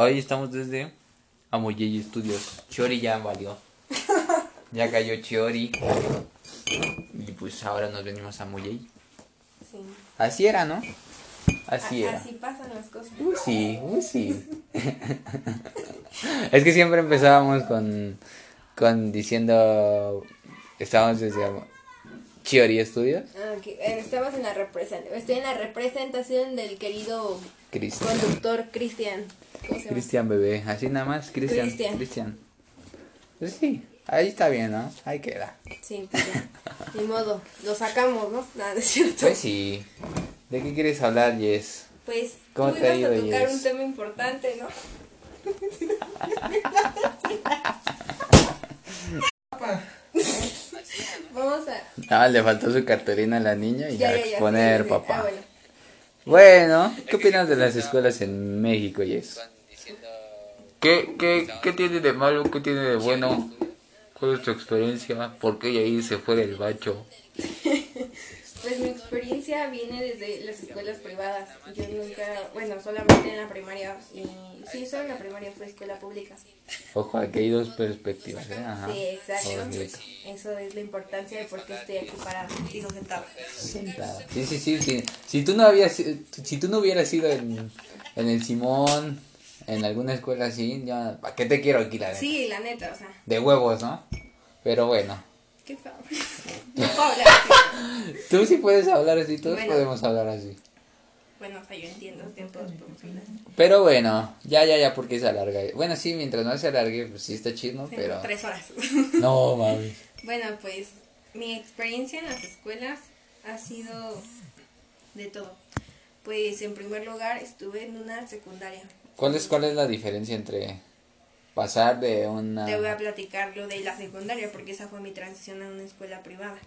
Hoy estamos desde Amoyey Studios. Chiori ya valió. Ya cayó Chiori. Y pues ahora nos venimos a Amoyey. Sí. Así era, ¿no? Así A- era. Así pasan las cosas. Uy, sí, uy, sí. es que siempre empezábamos con, con diciendo, estábamos desde Amo- Chiori Studios. Ah, ok. Eh, Estamos en la representación. Estoy en la representación del querido Cristian. conductor Cristian. Cristian bebé, así nada más, Cristian. Cristian. Pues sí, ahí está bien, ¿no? Ahí queda. Sí, pues. Ni modo. Lo sacamos, ¿no? Nada, es cierto. Pues sí. ¿De qué quieres hablar, Jess? Pues ¿Cómo tú te ha ibas a ido, tocar Jess? un tema importante, ¿no? Vamos a. Ah, le faltó su cartulina a la niña y ya, Ya, ya, exponer, sí, papá. Ah, bueno. Bueno, ¿qué opinas de las escuelas en México, Jess? ¿Qué, qué, ¿Qué tiene de malo? ¿Qué tiene de bueno? ¿Cuál es tu experiencia? ¿Por qué ahí se fue del bacho? Pues mi experiencia viene desde las escuelas privadas. Yo nunca, bueno, solamente en la primaria y sí, solo en la primaria fue escuela pública. Ojo, aquí hay dos perspectivas, ¿eh? Ajá. Sí, exacto. Eso es la importancia de por qué estoy aquí parada, digo sentada. Sentada. Sí, sí, sí, sí. Si tú no habías, si tú no hubieras ido en, en el Simón, en alguna escuela así, ya, ¿para qué te quiero aquí, la neta? Sí, la neta, o sea, De huevos, ¿no? Pero bueno, qué feo. No puedo hablar así. tú sí puedes hablar así, todos Bueno. podemos hablar así. Bueno, o sea, yo entiendo todos podemos hablar. Pero bueno, ya, ya, ya, porque se alarga. Bueno, sí, mientras no se alargue, pues sí está chido, pero... Tres horas. No, mami. Bueno, pues mi experiencia en las escuelas ha sido de todo. Pues en primer lugar estuve en una secundaria. ¿Cuál es, ¿Cuál es la diferencia entre pasar de una... Te voy a platicar lo de la secundaria porque esa fue mi transición a una escuela privada.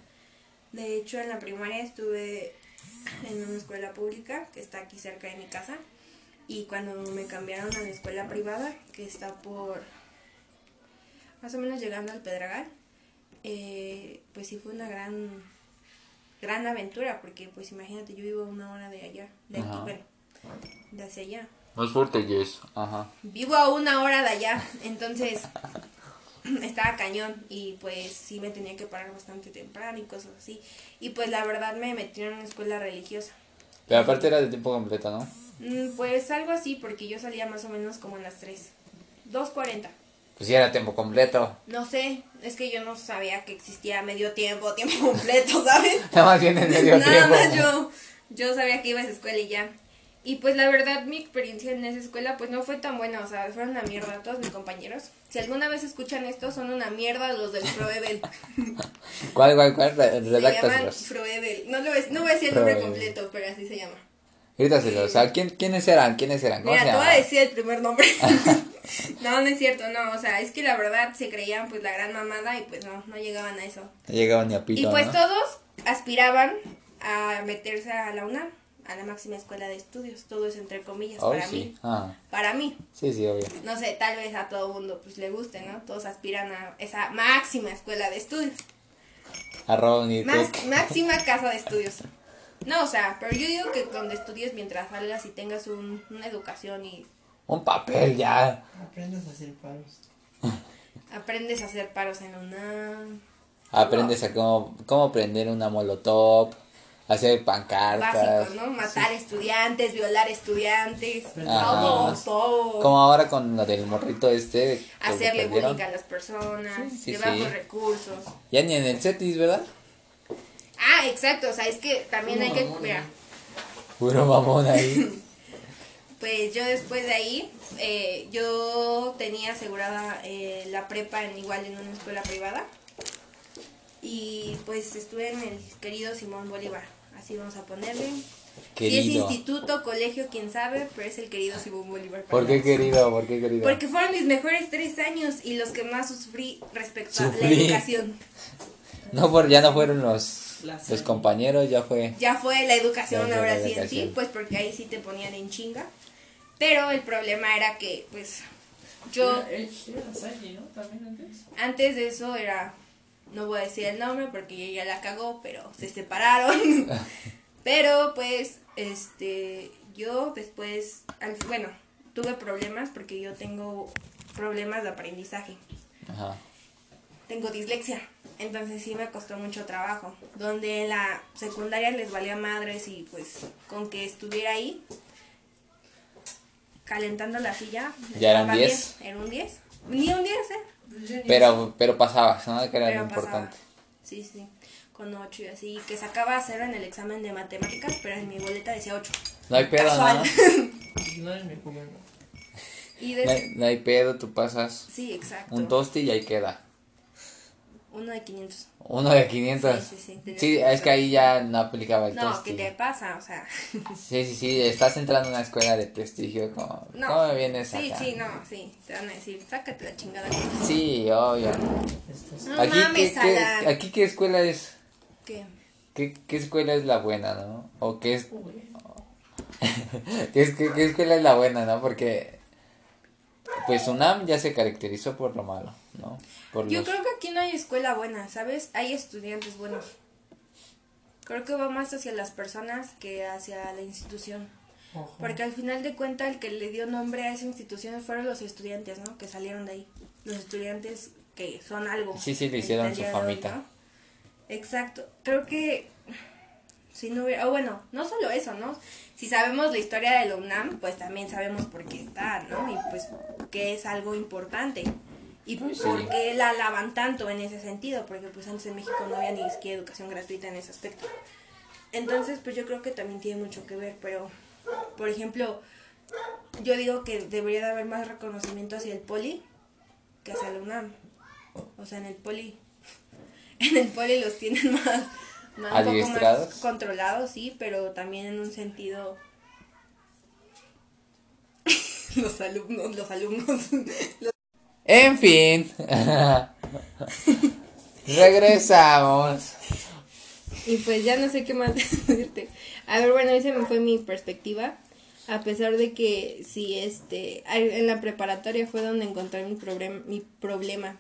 De hecho, en la primaria estuve en una escuela pública que está aquí cerca de mi casa y cuando me cambiaron a la escuela privada que está por más o menos llegando al Pedregal, eh, pues sí fue una gran gran aventura porque pues imagínate yo vivo una hora de allá, de aquí, bueno, de hacia allá. Más fuerte, Jess. Ajá. Vivo a una hora de allá, entonces estaba cañón y pues sí me tenía que parar bastante temprano y cosas así. Y pues la verdad me metieron en una escuela religiosa. Pero aparte era de tiempo completo, ¿no? Mm, Pues algo así, porque yo salía más o menos como en las 3. 2.40. Pues sí era tiempo completo. No sé, es que yo no sabía que existía medio tiempo, tiempo completo, ¿sabes? Nada más bien en medio Nada tiempo. más yo, yo sabía que iba a esa escuela y ya. Y pues la verdad mi experiencia en esa escuela pues no fue tan buena, o sea, fueron una mierda todos mis compañeros. Si alguna vez escuchan esto, son una mierda los del Froebel. ¿Cuál, cuál, cuál? Re- Se llaman. Froebel. No, lo ves- no voy a decir el nombre completo, pero así se llama. Grítaselos. O sea, ¿quién, ¿quiénes eran? ¿Quiénes eran? ¿Cómo Mira, se te voy a decir el primer nombre. no, no es cierto, no, o sea, es que la verdad se creían pues la gran mamada y pues no, no llegaban a eso. No llegaban ni a pito, Y pues ¿no? todos aspiraban a meterse a la UNAM, a la máxima escuela de estudios, todo es entre comillas Oh, para sí. mí. Ah, Para mí, sí, sí, obvio. no sé, tal vez a todo mundo pues le guste, ¿no? Todos aspiran a esa máxima escuela de estudios, tec. máxima casa de estudios. No, o sea, pero yo digo que donde estudies mientras salgas y tengas un- una educación y Un papel ya. Aprendes a hacer paros. aprendes a hacer paros en la UNAM, Aprendes a cómo, cómo prender una molotov, hacer pancartas. básicos, ¿no? Matar estudiantes, violar estudiantes, todo, todo. Como ahora con lo del morrito este. hacerle bullying a las personas, Sí, sí, de bajos sí. recursos. Ya ni en el CETIS, ¿verdad? Ah, exacto, o sea, es que también hay que, mamón, mira, Puro mamón ahí. pues yo después de ahí, eh, yo tenía asegurada eh, la prepa en igual en una escuela privada y pues estuve en el querido Simón Bolívar, así vamos a ponerle. Si es querido. instituto, colegio, quién sabe, pero es el querido Simón Bolívar. ¿Por qué querido? ¿Por qué querido? Porque fueron mis mejores tres años y los que más sufrí respecto a la Sufrí. educación. No, por, ya no fueron los, los compañeros, ya fue. Ya fue la educación fue ahora la sí en sí, pues porque ahí sí te ponían en chinga. Pero el problema era que, pues, yo Era, era Salle, ¿no? También antes. antes de eso era, no voy a decir el nombre porque ella la cagó, pero se separaron. pero pues, este, yo después, al- bueno, tuve problemas porque yo tengo problemas de aprendizaje. Ajá. Tengo dislexia, entonces sí me costó mucho trabajo. Donde en la secundaria les valía madres y pues con que estuviera ahí calentando la silla. ¿Ya eran estaba 10? bien. Era un 10. Ni un 10, ¿eh? Pero, pero pasabas, ¿no? Que era Pero lo pasaba. importante. Sí, sí. Con 8 y así. Que sacaba cero en el examen de matemáticas, pero en mi boleta decía 8. No hay pedo, Casual. ¿no? No es mi jugando. y No de... hay, no hay pedo, tú pasas Sí, exacto. un tosti y ahí queda. Uno de 500. Uno de 500. Sí, sí, sí, Sí, es que ahí ya no aplicaba el No. ¿qué te pasa? O sea, Sí, sí, sí, estás entrando a una escuela de prestigio, como, no. ¿cómo me vienes Sí, acá? sí, no, sí. Te van a decir, sácate la chingada. Sí, obvio. No Aquí, mames, ¿qué, aquí qué escuela es? ¿Qué? ¿Qué, qué escuela es la buena, no? ¿O qué, es, qué, es- qué- qué escuela es la buena, no? Porque, pues UNAM ya se caracterizó por lo malo, ¿no? Por Yo los- creo que aquí no hay escuela buena, ¿sabes? Hay estudiantes buenos. Creo que va más hacia las personas que hacia la institución. ojo. Porque al final de cuentas el que le dio nombre a esa institución fueron los estudiantes, ¿no? Que salieron de ahí. Los estudiantes que son algo. Sí, sí, le hicieron su famita. ¿no? Exacto. Creo que si no hubiera... O bueno, no solo eso, ¿no? Si sabemos la historia de la UNAM, pues también sabemos por qué está, ¿no? Y pues que es algo importante. Y Pues sí. por qué la alaban tanto en ese sentido, porque pues antes en México no había ni siquiera educación gratuita en ese aspecto. Entonces, pues yo creo que también tiene mucho que ver, pero, por ejemplo, yo digo que debería de haber más reconocimiento hacia el poli que hacia la UNAM. O sea, en el poli, en el poli los tienen más, más un poco más controlados, sí, pero también en un sentido... los alumnos, los alumnos, los En fin. Regresamos. Y pues ya no sé qué más decirte. A ver, bueno, esa me fue mi perspectiva. A pesar de que sí, este, en la preparatoria fue donde encontré mi, problem- mi problema.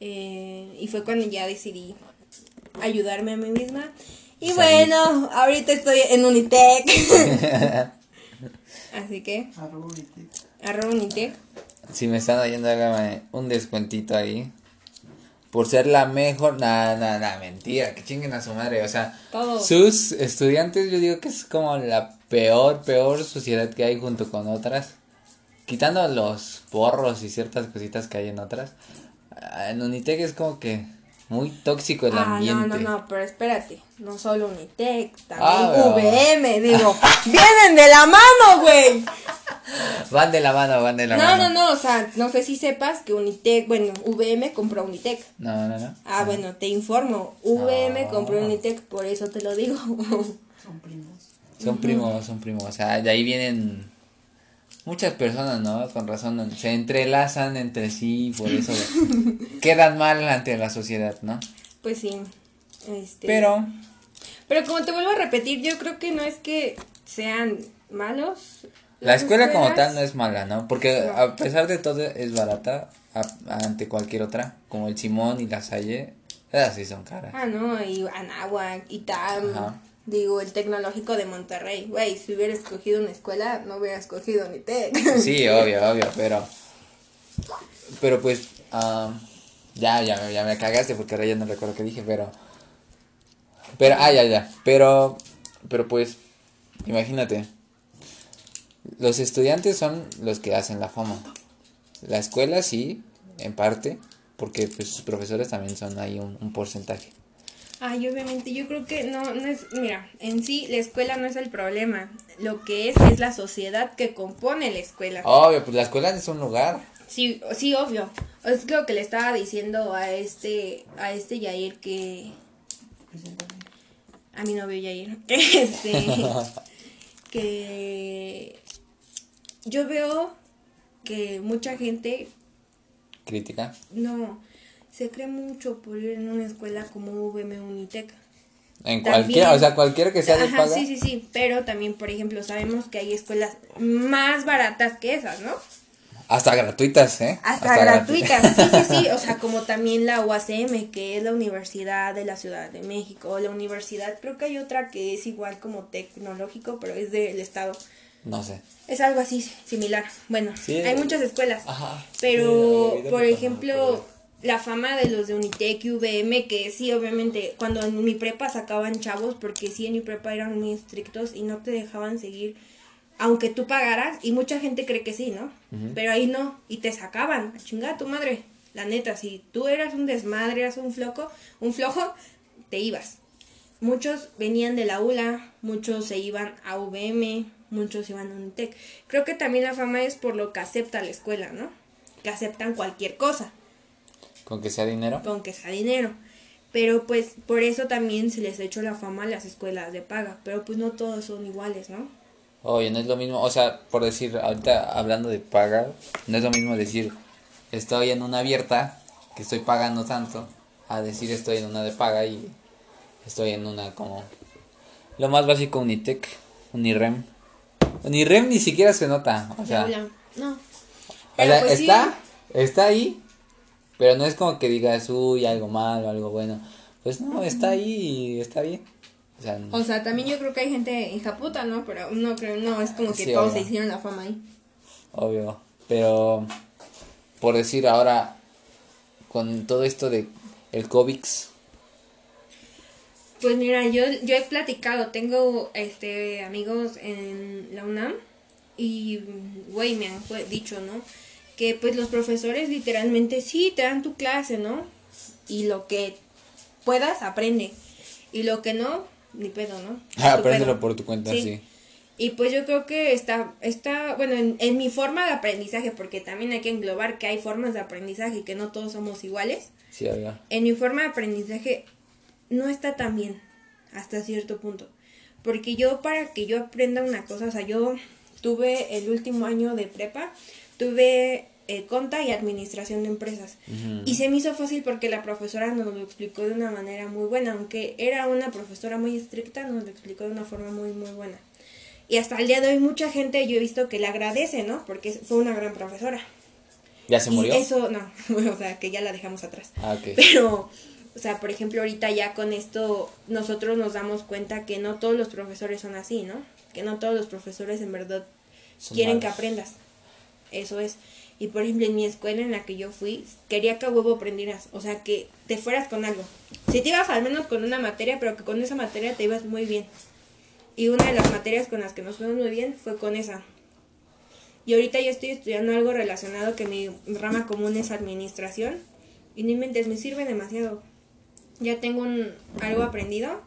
Eh, y fue cuando ya decidí ayudarme a mí misma. Y Salir. bueno, ahorita estoy en Unitec. Así que, Arroba Unitec. arroba Unitec. Si me están oyendo, hágame un descuentito ahí. Por ser la mejor. Nada, nada, nada, mentira. Que chinguen a su madre. O sea, Todo. sus estudiantes, yo digo que es como la peor, peor sociedad que hay junto con otras. Quitando los porros y ciertas cositas que hay en otras. ah, En Unitec es como que muy tóxico el Ah, no, ambiente. no, no, pero espérate. No solo Unitec, también Ah, VM, digo. ¡Vienen de la mano, güey! Van de la mano, van de la No, mano. no, no, o sea, no sé si sepas que Unitec, bueno, VM compró Unitec. No, no, no. Ah, bueno, te informo, VM Ah. compró Unitec, por eso te lo digo. Son primos. Son primos, son primos. O sea, de ahí vienen muchas personas, ¿no? Con razón. Se entrelazan entre sí, por eso quedan mal ante la sociedad, ¿no? pues sí. Este, Pero, pero como te vuelvo a repetir, yo creo que no es que sean malos. La escuela como tal no es mala, ¿no? Porque No. a pesar de todo es barata a- ante cualquier otra, como el Simón y la Salle. Esas sí son caras. Ah, no, y Anáhuac, ITAM, Ajá. digo, el tecnológico de Monterrey. Güey, si hubiera escogido una escuela, no hubiera escogido Unitec. Sí, obvio, obvio, pero. Pero pues. am, ya, ya, ya me cagaste porque ahora ya no recuerdo qué dije, pero. Pero, ah, ya, ya. Pero. Pero pues. Imagínate. Los estudiantes son los que hacen la fama. La escuela sí, en parte. Porque pues sus profesores también son ahí un, un porcentaje. Ay, obviamente, yo creo que no, no es, mira, en sí la escuela no es el problema, lo que es es la sociedad que compone la escuela. Obvio, pues la escuela es un lugar. Sí, sí, obvio. Es lo que le estaba diciendo a este, a este Yair que, a mi novio Yair, este, que yo veo que mucha gente Crítica. no se cree mucho por ir en una escuela como VM Unitec. En También- cualquiera, o sea, cualquiera que sea de paga. sí, sí, sí, pero también, por ejemplo, sabemos que hay escuelas más baratas que esas, ¿no? Hasta gratuitas, ¿eh? Hasta, gratu- gratuitas, sí, sí, sí, o sea, como también la UACM, que es la Universidad de la Ciudad de México, o la universidad, creo que hay otra que es igual como tecnológico, pero es del estado, No sé. Es algo así similar. Bueno, Sí. hay muchas escuelas. Ajá. Pero, Sí, por ejemplo, la fama de los de Unitec y VM, que sí, obviamente, cuando en mi prepa sacaban chavos, porque sí, en mi prepa eran muy estrictos y no te dejaban seguir, aunque tú pagaras, y mucha gente cree que sí, ¿no? Pero ahí no, y te sacaban, a chingar a tu madre. La neta, si tú eras un desmadre, eras un floco, un flojo, te ibas. Muchos venían de la ULA, muchos se iban a VM, muchos iban a Unitec. Creo que también la fama es por lo que acepta la escuela, ¿no? Que aceptan cualquier cosa, Con que sea dinero. con que sea dinero. Pero pues por eso también se les ha hecho la fama a las escuelas de paga. Pero pues no todos son iguales, ¿no? Oye, no es lo mismo, o sea, por decir, ahorita hablando de pagar, no es lo mismo decir estoy en una abierta, que estoy pagando tanto, a decir estoy en una de paga y estoy en una como lo más básico Unitec, Unirem. Unirem ni siquiera se nota, o sea, no. o sea, pues, sí. está, está ahí, pero no es como que digas, uy, algo malo, algo bueno. Pues no, está ahí y está bien. O sea, O sea, también yo creo que hay gente hija puta, ¿no? Pero no creo, no, es como que Sí, todos obvio. se hicieron la fama ahí. Obvio, pero por decir ahora con todo esto de el COVID, Pues mira, yo, yo he platicado, tengo este amigos en la UNAM y güey me han dicho, ¿no? Que pues los profesores literalmente sí te dan tu clase, ¿no? Y lo que puedas aprende y lo que no ni pedo, ¿no? Tu apréndelo pedo. por tu cuenta, Sí. sí. Y pues yo creo que está, está bueno, en, en mi forma de aprendizaje, porque también hay que englobar que hay formas de aprendizaje y que no todos somos iguales Sí, obvio. en mi forma de aprendizaje no está tan bien hasta cierto punto. Porque yo para que yo aprenda una cosa, o sea, yo tuve el último año de prepa, tuve eh, conta y administración de empresas. Y se me hizo fácil porque la profesora nos lo explicó de una manera muy buena, aunque era una profesora muy estricta, nos lo explicó de una forma muy, muy buena. Y hasta el día de hoy mucha gente yo he visto que le agradece, ¿no? Porque fue una gran profesora. ¿Ya se y murió? eso, no, o sea, que ya la dejamos atrás. Ah, ok. Pero, o sea, por ejemplo, ahorita ya con esto nosotros nos damos cuenta que no todos los profesores son así, ¿no? Que no todos los profesores en verdad Son quieren que aprendas. Eso es. Y por ejemplo, en mi escuela en la que yo fui, quería que a huevo aprendieras. O sea, que te fueras con algo. Si te ibas al menos con una materia, pero que con esa materia te ibas muy bien. Y una de las materias con las que nos fuimos muy bien fue con esa. Y ahorita yo estoy estudiando algo relacionado que mi rama común es administración. Y no inventes, me sirve demasiado. Ya tengo un, algo aprendido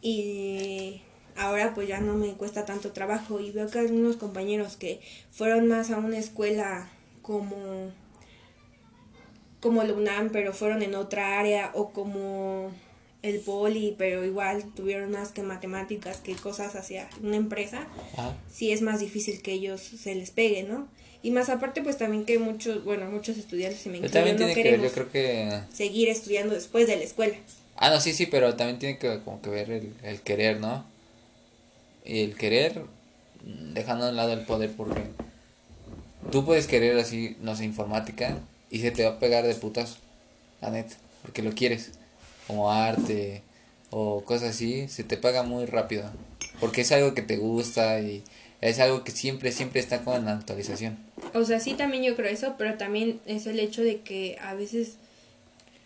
y ahora pues ya no me cuesta tanto trabajo. Y veo que algunos compañeros que fueron más a una escuela como, como la UNAM, pero fueron en otra área, o como el poli, pero igual tuvieron más que matemáticas, que cosas hacia una empresa Ah, sí es más difícil que ellos se les pegue, ¿no? Y más aparte, pues también que muchos, bueno, muchos estudiantes, y me incluyo, también no que ver, queremos yo creo que... seguir estudiando después de la escuela. Ah, no, sí, sí, pero también tiene que como que ver el, el querer, ¿no? Y el querer, mm, dejando a un lado el poder, porque tú puedes querer así, no sé, informática, y se te va a pegar de putas, la neta, porque lo quieres, como arte o cosas así, se te pega muy rápido, porque es algo que te gusta y es algo que siempre, siempre está con la actualización. O sea, sí, también yo creo eso, pero también es el hecho de que a veces...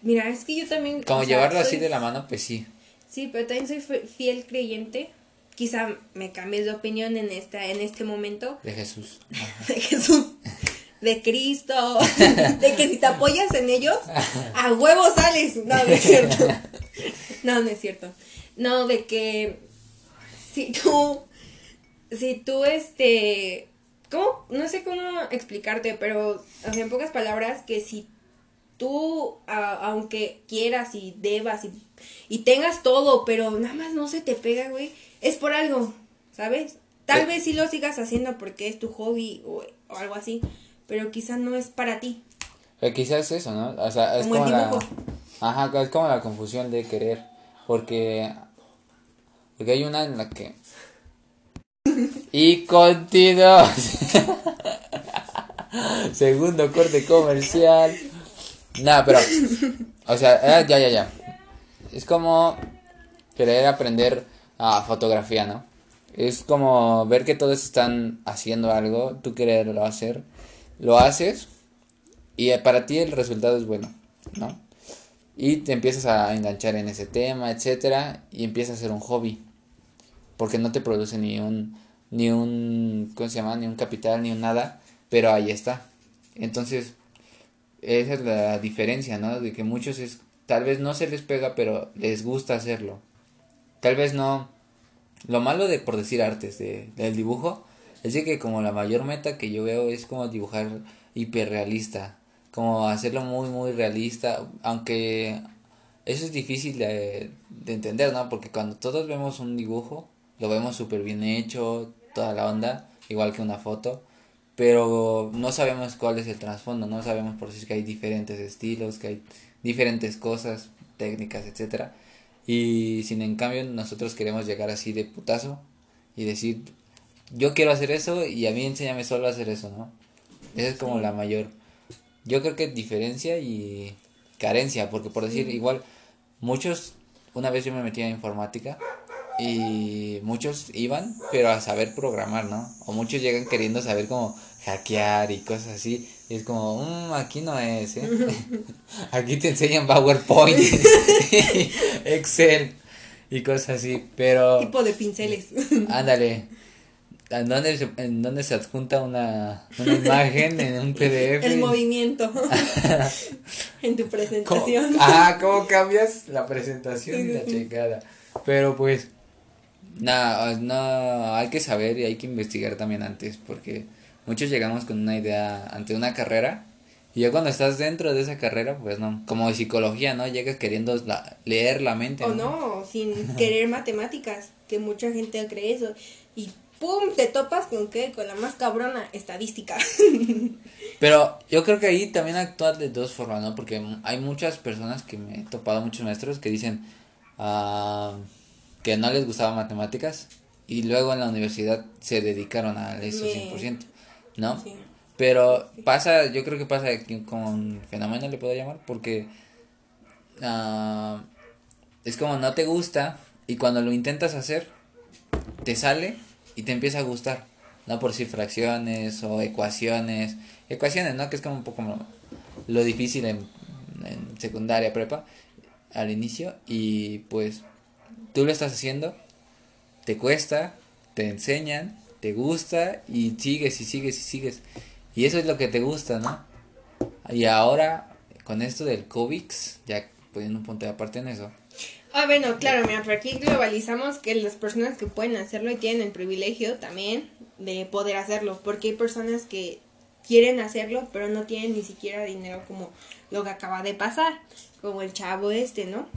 Mira, es que yo también... Como sea, llevarlo así de la mano, pues sí. Sí, pero también soy fi- fiel creyente. Quizá me cambies de opinión en, esta, en este momento. De Jesús. De Jesús, de Cristo, de que si te apoyas en ellos, a huevo sales. No, no es cierto. No, no es cierto. No, de que si tú, si tú, este, ¿cómo? No sé cómo explicarte, pero, o sea, en pocas palabras, que si tú, a- aunque quieras y debas y, y tengas todo, pero nada más no se te pega, güey, es por algo, ¿sabes? Tal Eh. vez sí lo sigas haciendo porque es tu hobby o, o algo así, pero quizá no es para ti. Pero quizás eso, ¿no? O sea, es Como la... Ajá, es como la confusión de querer. Porque... Porque hay una en la que... Y continuamos. Segundo corte comercial. Nada, pero... O sea, eh, ya, ya, ya. Es como querer aprender a fotografía, ¿no? Es como ver que todos están haciendo algo, tú quererlo hacer, lo haces y para ti el resultado es bueno, ¿no? Y te empiezas a enganchar en ese tema, etcétera, y empieza a ser un hobby. Porque no te produce ni un ni un ¿cómo se llama? ni un capital ni un nada, pero ahí está. Entonces, esa es la diferencia, ¿no? De que muchos es tal vez no se les pega, pero les gusta hacerlo. Tal vez no lo malo de por decir artes de, del dibujo es de que como la mayor meta que yo veo es como dibujar hiperrealista como hacerlo muy, muy realista, aunque eso es difícil de, entender, ¿no? Porque cuando todos vemos un dibujo, lo vemos súper bien hecho, toda la onda, igual que una foto, pero no sabemos cuál es el trasfondo, no sabemos por si es que hay diferentes estilos, que hay diferentes cosas, técnicas, etcétera. Y sin en cambio nosotros queremos llegar así de putazo y decir, yo quiero hacer eso y a mí enséñame solo a hacer eso, ¿no? Esa es como la mayor yo creo que diferencia y carencia, porque por decir, igual, muchos, una vez yo me metí a informática y muchos iban, pero a saber programar, ¿no? O muchos llegan queriendo saber cómo hackear y cosas así. Y es como, mmm, aquí no es, ¿eh? aquí te enseñan PowerPoint, Excel y cosas así, pero... Tipo de pinceles. Ándale. ¿En dónde, se, ¿En dónde se adjunta una, una imagen en un PDF? El movimiento en tu presentación. ah, ¿cómo cambias la presentación y la checada? Pero pues, nada, no, hay que saber y hay que investigar también antes, porque muchos llegamos con una idea ante una carrera y ya cuando estás dentro de esa carrera, pues no, como de psicología, ¿no? Llegas queriendo leer la mente. O no, sin querer matemáticas, que mucha gente cree eso. Y ¡pum! Te topas con qué? Con la más cabrona estadística. Pero yo creo que ahí también actúa de dos formas, ¿no? Porque hay muchas personas que me he topado, muchos maestros, que dicen uh, que no les gustaba matemáticas y luego en la universidad se dedicaron a eso 100%, ¿no? Sí. Pero pasa, yo creo que pasa con fenómeno le puedo llamar, porque uh, es como no te gusta y cuando lo intentas hacer, te sale y te empieza a gustar, no por si fracciones o ecuaciones, ecuaciones, ¿no? Que es como un poco lo difícil en, en secundaria, prepa, al inicio, y pues tú lo estás haciendo, te cuesta, te enseñan, te gusta y sigues y sigues y sigues. Y eso es lo que te gusta, ¿no? Y ahora, con esto del COVID, ya poniendo un punto de aparte en eso, Ah, bueno, claro, mira, por aquí globalizamos que las personas que pueden hacerlo y tienen el privilegio también de poder hacerlo, porque hay personas que quieren hacerlo, pero no tienen ni siquiera dinero como lo que acaba de pasar, como el chavo este, ¿no?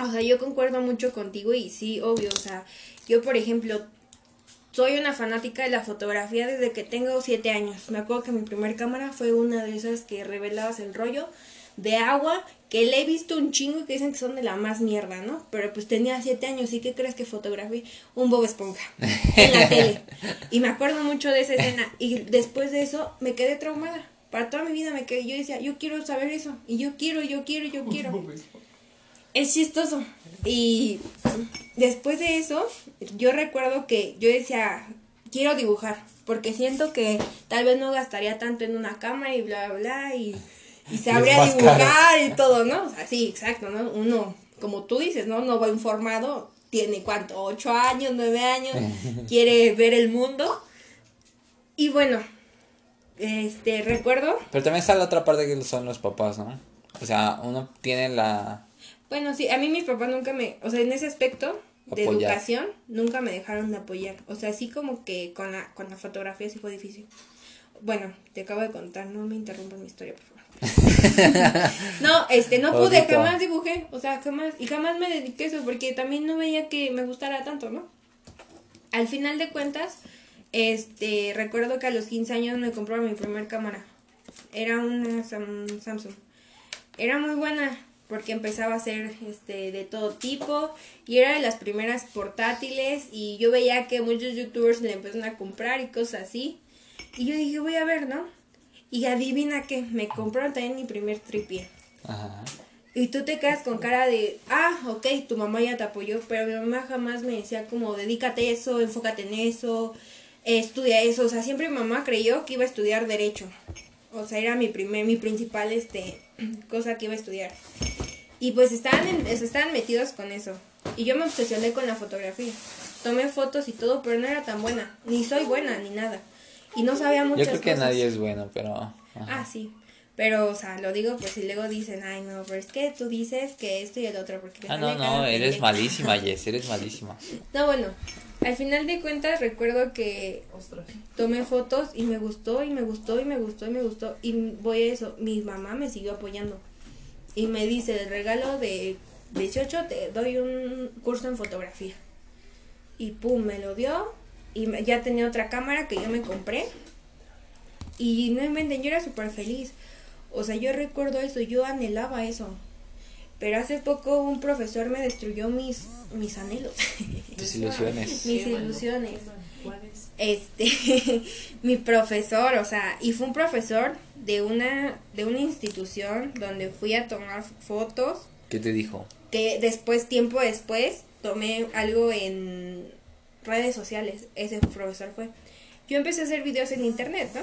O sea, yo concuerdo mucho contigo y sí, obvio, o sea, yo por ejemplo soy una fanática de la fotografía desde que tengo siete años. Me acuerdo que mi primer cámara fue una de esas que revelabas el rollo de agua que le he visto un chingo que dicen que son de la más mierda, ¿no? Pero pues tenía siete años y ¿qué crees que fotografié? Un Bob Esponja en la tele. Y me acuerdo mucho de esa escena. Y después de eso me quedé traumada. Para toda mi vida me quedé. Yo decía, yo quiero saber eso. Y yo quiero, yo quiero, yo quiero. Es chistoso. Y después de eso, yo recuerdo que yo decía, quiero dibujar. Porque siento que tal vez no gastaría tanto en una cámara y bla, bla, bla. Y y sabría dibujar y todo, ¿no? O sea, sí, exacto, ¿no? Uno, como tú dices, ¿no? No va informado, tiene cuánto, ocho años, nueve años, quiere ver el mundo. Y bueno, este, recuerdo. Pero también está la otra parte que son los papás, ¿no? O sea, uno tiene la... Bueno, sí, a mí mis papás nunca me, o sea, en ese aspecto de educación, nunca me dejaron de apoyar. O sea, así como que con la, con la fotografía sí fue difícil. Bueno, te acabo de contar, no me interrumpas mi historia, por favor. no, este, no pude, jamás dibujé, o sea, jamás, y jamás me dediqué a eso, porque también no veía que me gustara tanto, ¿no? Al final de cuentas, este, recuerdo que a los 15 años me compró mi primer cámara. Era una Samsung. Era muy buena, porque empezaba a ser este de todo tipo y era de las primeras portátiles y yo veía que muchos youtubers le empezaron a comprar y cosas así y yo dije voy a ver no y adivina qué, me compraron también mi primer tripié. Ajá. Y tú te quedas con cara de, ah, ok, tu mamá ya te apoyó, pero mi mamá jamás me decía como, dedícate a eso, enfócate en eso, estudia eso. O sea, siempre mi mamá creyó que iba a estudiar derecho. O sea, era mi primer, mi principal, este, cosa que iba a estudiar. Y pues estaban, en- estaban metidos con eso. Y yo me obsesioné con la fotografía. Tomé fotos y todo, pero no era tan buena. Ni soy buena, ni nada. Y no sabía muchas Yo creo que cosas. nadie es bueno, pero... ajá. Ah, sí. Pero, o sea, lo digo por si luego dicen, ay, no, pero es que tú dices que esto y el otro, porque Ah, no, no, eres pendeja. malísima, Jess, eres malísima. No, bueno, al final de cuentas recuerdo que Ostras. tomé fotos y me gustó y me gustó y me gustó y me gustó. Y voy a eso, mi mamá me siguió apoyando. Y me dice, el regalo de 18 te doy un curso en fotografía. Y pum, me lo dio. Y me- ya tenía otra cámara que yo me compré. Y no inventen, yo era súper feliz. O sea, yo recuerdo eso, yo anhelaba eso. Pero hace poco un profesor me destruyó mis, mis anhelos. Tus ilusiones. Mis ilusiones. ¿Cuáles? este mi profesor, o sea, y fue un profesor de una de una institución donde fui a tomar fotos ¿Qué te dijo? que después tiempo después tomé algo en redes sociales, ese profesor fue. Yo empecé a hacer videos en internet, ¿no?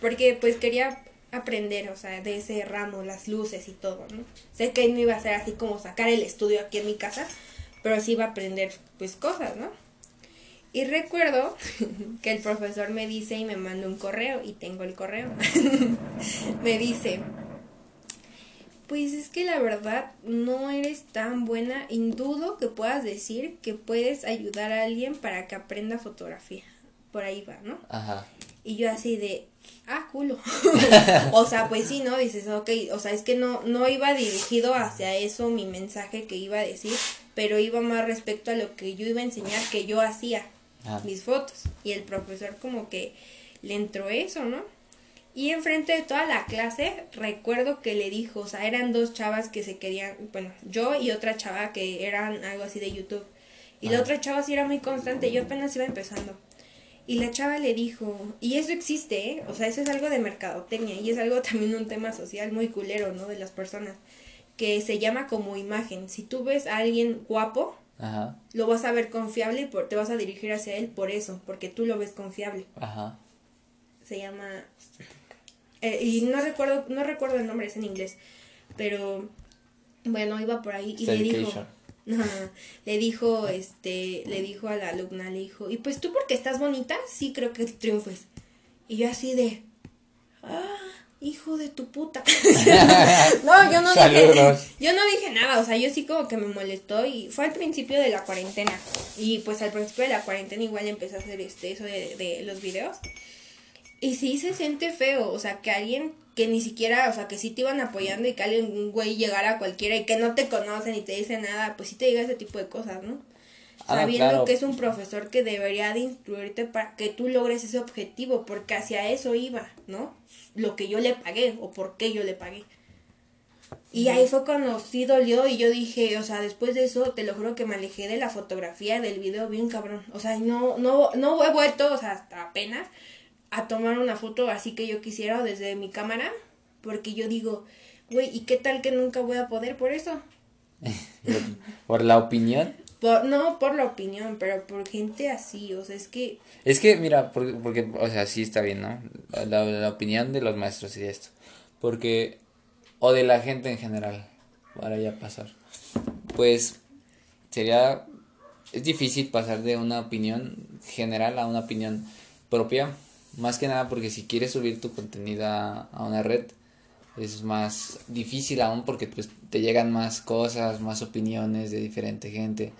Porque pues quería aprender, o sea, de ese ramo, las luces y todo, ¿no? Sé que no iba a ser así como sacar el estudio aquí en mi casa, pero sí iba a aprender pues cosas, ¿no? Y recuerdo que el profesor me dice y me manda un correo y tengo el correo. me dice, pues es que la verdad no eres tan buena y dudo que puedas decir que puedes ayudar a alguien para que aprenda fotografía. Por ahí va, ¿no? Ajá. Y yo así de, ah, culo. o sea, pues sí, ¿no? Dices, ok, o sea, es que no, no iba dirigido hacia eso mi mensaje que iba a decir, pero iba más respecto a lo que yo iba a enseñar que yo hacía Ajá. mis fotos. Y el profesor como que le entró eso, ¿no? Y enfrente de toda la clase, recuerdo que le dijo, o sea, eran dos chavas que se querían, bueno, yo y otra chava que eran algo así de YouTube. Y la otra chava sí era muy constante, yo apenas iba empezando. Y la chava le dijo, y eso existe, ¿eh? O sea, eso es algo de mercadotecnia y es algo también un tema social muy culero, ¿no? De las personas, que se llama como imagen. Si tú ves a alguien guapo, Ajá. lo vas a ver confiable y por, te vas a dirigir hacia él por eso, porque tú lo ves confiable. Ajá. Se llama... eh, y no recuerdo, no recuerdo el nombre, es en inglés, pero bueno, iba por ahí y le dijo... Dedication. No, no, no. le dijo, este, le dijo a la alumna, le dijo, y pues tú porque estás bonita, sí creo que triunfes. Y yo así de, ah, hijo de tu puta. no, yo no dije, Saludos. yo no dije nada, o sea, yo sí como que me molestó y fue al principio de la cuarentena. Y pues al principio de la cuarentena igual empecé a hacer este, eso de, de los videos. Y sí se siente feo, o sea, que alguien que ni siquiera, o sea, que sí te iban apoyando y que alguien, un güey llegara cualquiera y que no te conocen y te dice nada, pues sí te diga ese tipo de cosas, ¿no? Ah, Sabiendo claro. que es un profesor que debería de instruirte para que tú logres ese objetivo, porque hacia eso iba, ¿no? Lo que yo le pagué o por qué yo le pagué. Y ahí fue cuando sí dolió y yo dije, o sea, después de eso, te lo juro que me alejé de la fotografía, del video bien cabrón. O sea, no, no, no he vuelto, o sea, hasta apenas, a tomar una foto así que yo quisiera desde mi cámara, porque yo digo, güey, ¿y qué tal que nunca voy a poder por eso? Por, por la opinión. Por, no por la opinión, pero por gente así, o sea, es que Es que, mira, porque, porque, o sea, sí está bien, ¿no? La, la opinión de los maestros sería esto. Porque, o de la gente en general, para ya pasar. Pues, sería, es difícil pasar de una opinión general a una opinión propia. Más que nada porque si quieres subir tu contenido a, a una red, es más difícil aún porque pues te llegan más cosas, más opiniones de diferente gente.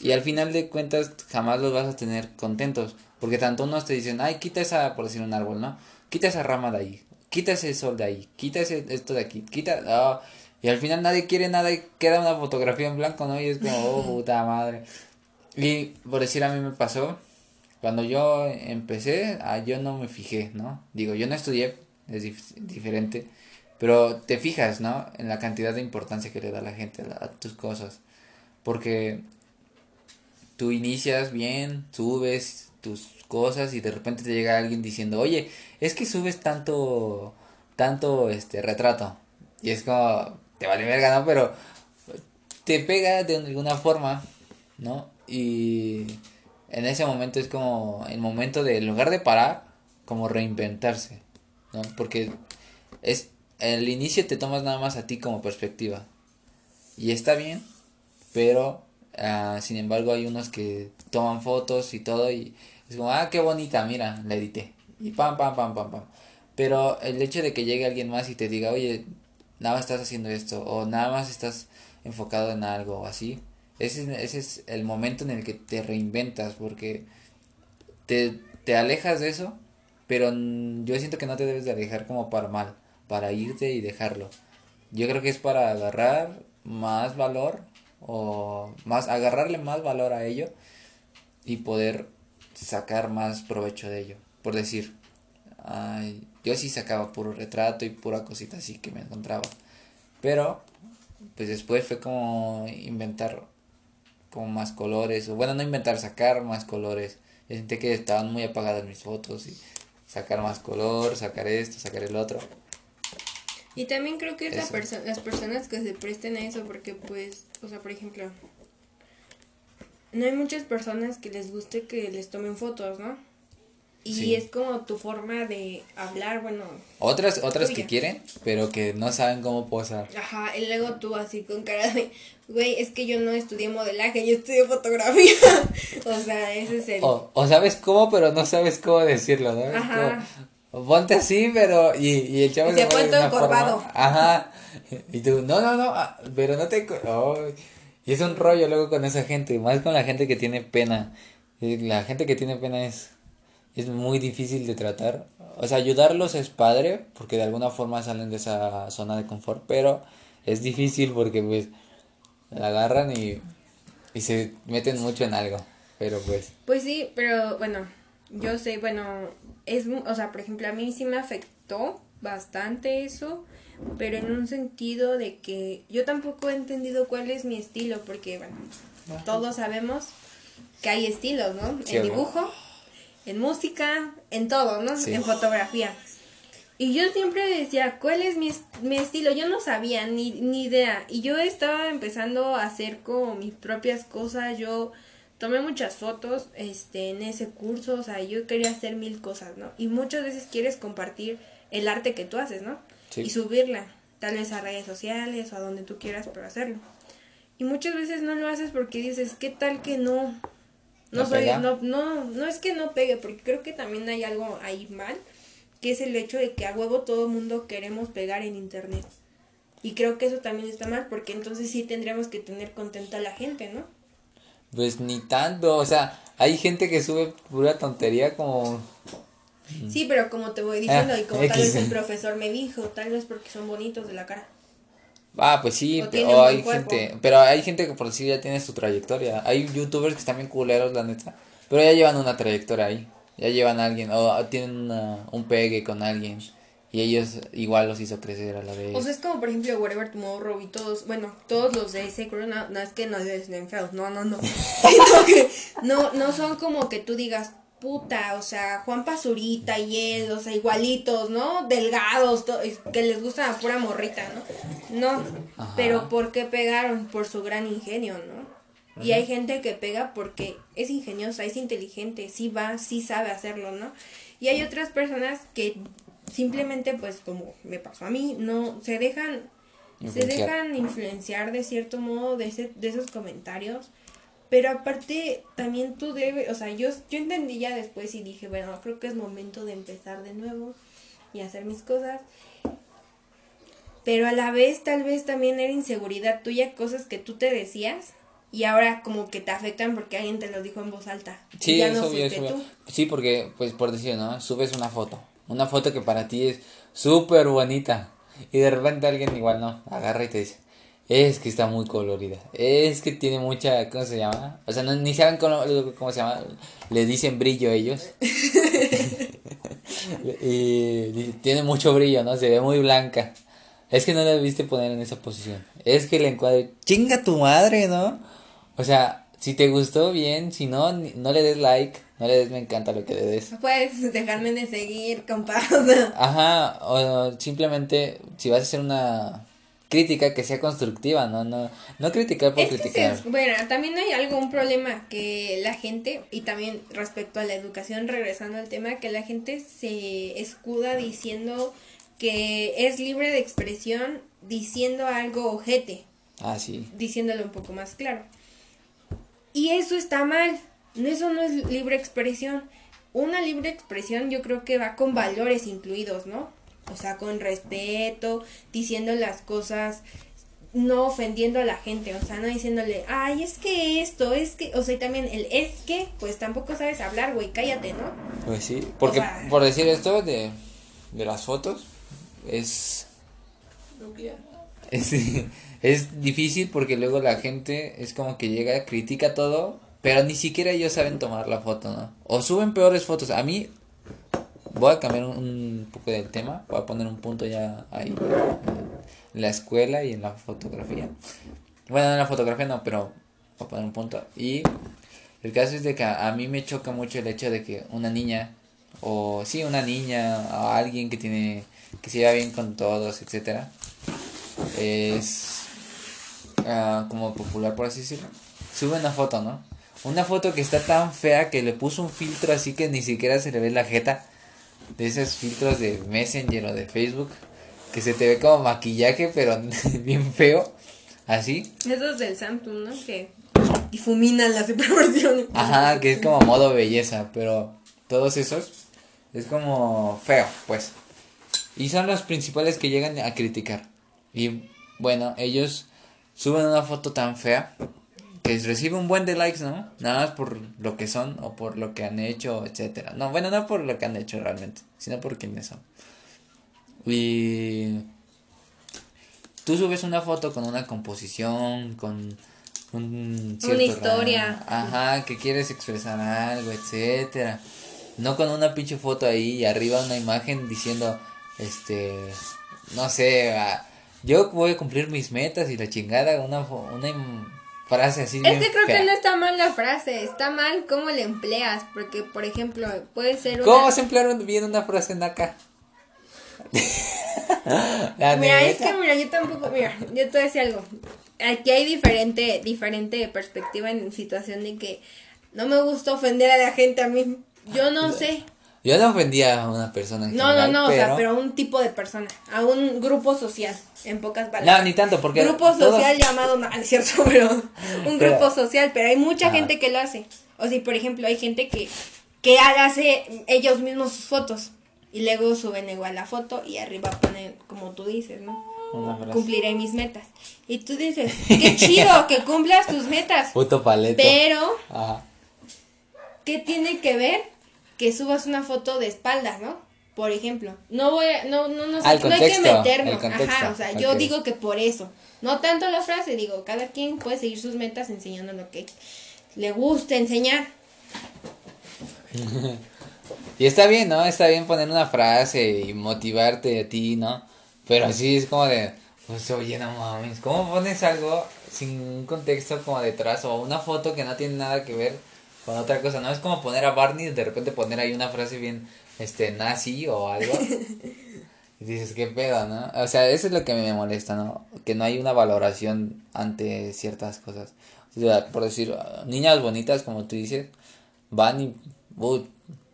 Y al final de cuentas jamás los vas a tener contentos. Porque tanto unos te dicen, ay, quita esa, por decir un árbol, ¿no? Quita esa rama de ahí, quita ese sol de ahí, quita ese, esto de aquí, quita... ah", y al final nadie quiere nada y queda una fotografía en blanco, ¿no? Y es como, oh, puta madre. Y por decir a mí me pasó, cuando yo empecé, ah, yo no me fijé, ¿no? Digo, yo no estudié, es dif- diferente, pero te fijas, ¿no? En la cantidad de importancia que le da la gente a, tus cosas. Porque tú inicias bien, subes tus cosas y de repente te llega alguien diciendo, oye, es que subes tanto, tanto, este, retrato. Y es como, te vale verga, ¿no? Pero te pega de alguna forma, ¿no? Y en ese momento es como el momento de, en lugar de parar, como reinventarse, ¿no? Porque es, el inicio te tomas nada más a ti como perspectiva. Y está bien, pero ah, sin embargo hay unos que toman fotos y todo y es como, ah, qué bonita, mira, la edité. Y pam, pam, pam, pam, pam. Pero el hecho de que llegue alguien más y te diga, oye, nada más estás haciendo esto, o nada más estás enfocado en algo, o así, ese, ese es el momento en el que te reinventas, porque te, te alejas de eso, pero yo siento que no te debes de alejar como para mal, para irte y dejarlo. Yo creo que es para agarrar más valor, o más, agarrarle más valor a ello, y poder sacar más provecho de ello. Por decir, ay, yo sí sacaba puro retrato y pura cosita así que me encontraba. Pero, pues después fue como inventar como más colores, o bueno, no inventar, sacar más colores. Yo que estaban muy apagadas mis fotos y sacar más color, sacar esto, sacar el otro. Y también creo que es la perso- las personas que se presten a eso, porque pues, o sea, por ejemplo, no hay muchas personas que les guste que les tomen fotos, ¿no? Y Sí. es como tu forma de hablar, bueno, Otras, otras que quieren, pero que no saben cómo posar. ajá, y luego tú así con cara de, güey, es que yo no estudié modelaje, yo estudié fotografía. o sea, ese es el... O, o sabes cómo, pero no sabes cómo decirlo, ¿no? Ajá. como, ponte así, pero. Y, y el chavo Y se pone todo forma- encorvado. Ajá. Y tú, no, no, no, ah, pero no te. ay. Y es un rollo luego con esa gente, más con la gente que tiene pena. La gente que tiene pena es. Es muy difícil de tratar. O sea, ayudarlos es padre, porque de alguna forma salen de esa zona de confort, pero es difícil porque, pues, la agarran y, y se meten mucho en algo. Pero, pues. Pues sí, pero bueno, yo sé, bueno, es, o sea, por ejemplo, a mí sí me afectó bastante eso, pero en un sentido de que yo tampoco he entendido cuál es mi estilo, porque bueno, todos sabemos que hay estilos, ¿no? Sí, en ¿no? dibujo, en música, en todo, ¿no? Sí. En fotografía. Y yo siempre decía, ¿cuál es mi, mi estilo? Yo no sabía, ni, ni idea. Y yo estaba empezando a hacer como mis propias cosas. Yo tomé muchas fotos este, en ese curso. O sea, yo quería hacer mil cosas, ¿no? Y muchas veces quieres compartir el arte que tú haces, ¿no? Sí. Y subirla, tal vez a redes sociales o a donde tú quieras, pero hacerlo. Y muchas veces no lo haces porque dices, ¿qué tal que no? No ¿No soy, no, no, no es que no pegue, porque creo que también hay algo ahí mal, que es el hecho de que a huevo todo mundo queremos pegar en internet. Y creo que eso también está mal, porque entonces sí tendríamos que tener contenta a la gente, ¿no? Pues ni tanto, o sea, hay gente que sube pura tontería como... Sí, pero como te voy diciendo, Ah, y como tal vez el profesor me dijo, tal vez porque son bonitos de la cara. Ah, pues sí, O pe- tiene o un hay cuerpo. gente, pero hay gente que por sí ya tiene su trayectoria. Hay youtubers que están bien culeros, la neta, pero ya llevan una trayectoria ahí. Ya llevan a alguien, o tienen una- un pegue con alguien. Y ellos igual los hizo crecer a la vez. O sea, es como por ejemplo Whatever Tomorrow y todos, bueno, todos los de ese crew, no, no es que no estén feos, no, no, no. Sino que no, no son como que tú digas, puta, o sea, Juan Pazurita y él, o sea, igualitos, ¿no? Delgados, que les gusta la pura morrita, ¿no? No, Ajá. pero ¿por qué pegaron? Por su gran ingenio, ¿no? Y hay gente que pega porque es ingeniosa, es inteligente, sí va, sí sabe hacerlo, ¿no? Y hay otras personas que simplemente, pues como me pasó a mí, no se dejan, se Influenciar. dejan influenciar de cierto modo de, ese, de esos comentarios. Pero aparte, también tú debes, o sea, yo, yo entendí ya después y dije, bueno, creo que es momento de empezar de nuevo y hacer mis cosas. Pero a la vez, tal vez también era inseguridad tuya, cosas que tú te decías y ahora como que te afectan porque alguien te lo dijo en voz alta. Y Sí, ya es no obvio, es fuiste obvio. tú. Sí, porque, pues por decir, ¿no? Subes una foto. Una foto que para ti es súper bonita. Y de repente alguien igual, ¿no? Agarra y te dice, es que está muy colorida. Es que tiene mucha, ¿cómo se llama? O sea, no, ni saben cómo, cómo se llama. Le dicen brillo ellos. y dice, tiene mucho brillo, ¿no? Se ve muy blanca. Es que no la debiste poner en esa posición. Es que le encuadre. Chinga tu madre, ¿no? O sea, si te gustó bien, si no, no le des like, no le des me encanta lo que le des. Puedes dejarme de seguir, compa. Ajá, o simplemente si vas a hacer una crítica que sea constructiva, no, no, no criticar por Es que criticar. se- bueno, también hay algo, un problema que la gente, y también respecto a la educación, regresando al tema, que la gente se escuda diciendo que es libre de expresión diciendo algo ojete, Ah, sí. diciéndolo un poco más claro. Y eso está mal, eso no es libre expresión. Una libre expresión yo creo que va con valores incluidos, ¿no? O sea, con respeto, diciendo las cosas, no ofendiendo a la gente, o sea, no diciéndole, ay, es que esto, es que, o sea, y también el es que, pues tampoco sabes hablar, güey, cállate, ¿no? Pues sí, porque O sea- por decir esto de, de las fotos, es, es, es difícil porque luego la gente es como que llega, critica todo, pero ni siquiera ellos saben tomar la foto, ¿no? O suben peores fotos. A mí, voy a cambiar un, poco del tema, voy a poner un punto ya ahí, en la escuela y en la fotografía. Bueno, en la fotografía no, pero voy a poner un punto. Y el caso es de que a, a mí me choca mucho el hecho de que una niña, o sí, una niña, o alguien que tiene, que se lleva bien con todos, etcétera, es ah, como popular por así decirlo, sube una foto, ¿no? Una foto que está tan fea que le puso un filtro así que ni siquiera se le ve la jeta. De esos filtros de Messenger o de Facebook. Que se te ve como maquillaje, pero bien feo. Así. Esos del Samsung, ¿no? Que difuminan las superversiones. Ajá, que es como modo belleza, pero todos esos es como feo, pues. Y son los principales que llegan a criticar. Y bueno, ellos suben una foto tan fea que recibe un buen de likes, ¿no? Nada más por lo que son o por lo que han hecho, etcétera. No, bueno, no por lo que han hecho realmente, sino por quiénes son. Y tú subes una foto con una composición, con un cierto historia. Ajá, que quieres expresar algo, etcétera. No con una pinche foto ahí y arriba una imagen diciendo, este, no sé, ah, yo voy a cumplir mis metas y la chingada, una, una frase así. Es que creo fea. que no está mal la frase, está mal cómo la empleas, porque por ejemplo, puede ser una... ¿Cómo se emplearon bien una frase en acá? La Mira, es que mira, yo tampoco, mira, yo te voy a decir algo. Aquí hay diferente, diferente perspectiva en situación de que no me gusta ofender a la gente a mí. Yo no sé. Yo no ofendía a una persona en No, no, general, no, o pero... sea, pero a un tipo de persona, a un grupo social, en pocas palabras. No, ni tanto, porque... grupo todos- social llamado, no, no es cierto, pero un Pero- grupo social, pero hay mucha Ajá. gente que lo hace. O sea, por ejemplo, hay gente que, que hace ellos mismos sus fotos y luego suben igual la foto y arriba ponen, como tú dices, ¿no? Cumpliré mis metas. Y tú dices, qué chido que cumplas tus metas. Puto. Pero, Ajá. ¿qué tiene que ver que subas una foto de espaldas, no? Por ejemplo, no voy a, no, no, no, no hay que meternos, contexto, ajá, o sea, yo digo que por eso, no tanto la frase, digo, cada quien puede seguir sus metas enseñando lo que le gusta enseñar. Y está bien, ¿no? Está bien poner una frase y motivarte a ti, ¿no? Pero así es como de, pues oye, no mames, ¿cómo pones algo sin un contexto como detrás o una foto que no tiene nada que ver con otra cosa? No es como poner a Barney y de repente poner ahí una frase bien, este, nazi o algo. Y dices, qué pedo, ¿no? O sea, eso es lo que me molesta, ¿no? Que no hay una valoración ante ciertas cosas. O sea, por decir, niñas bonitas, como tú dices, van y, uh,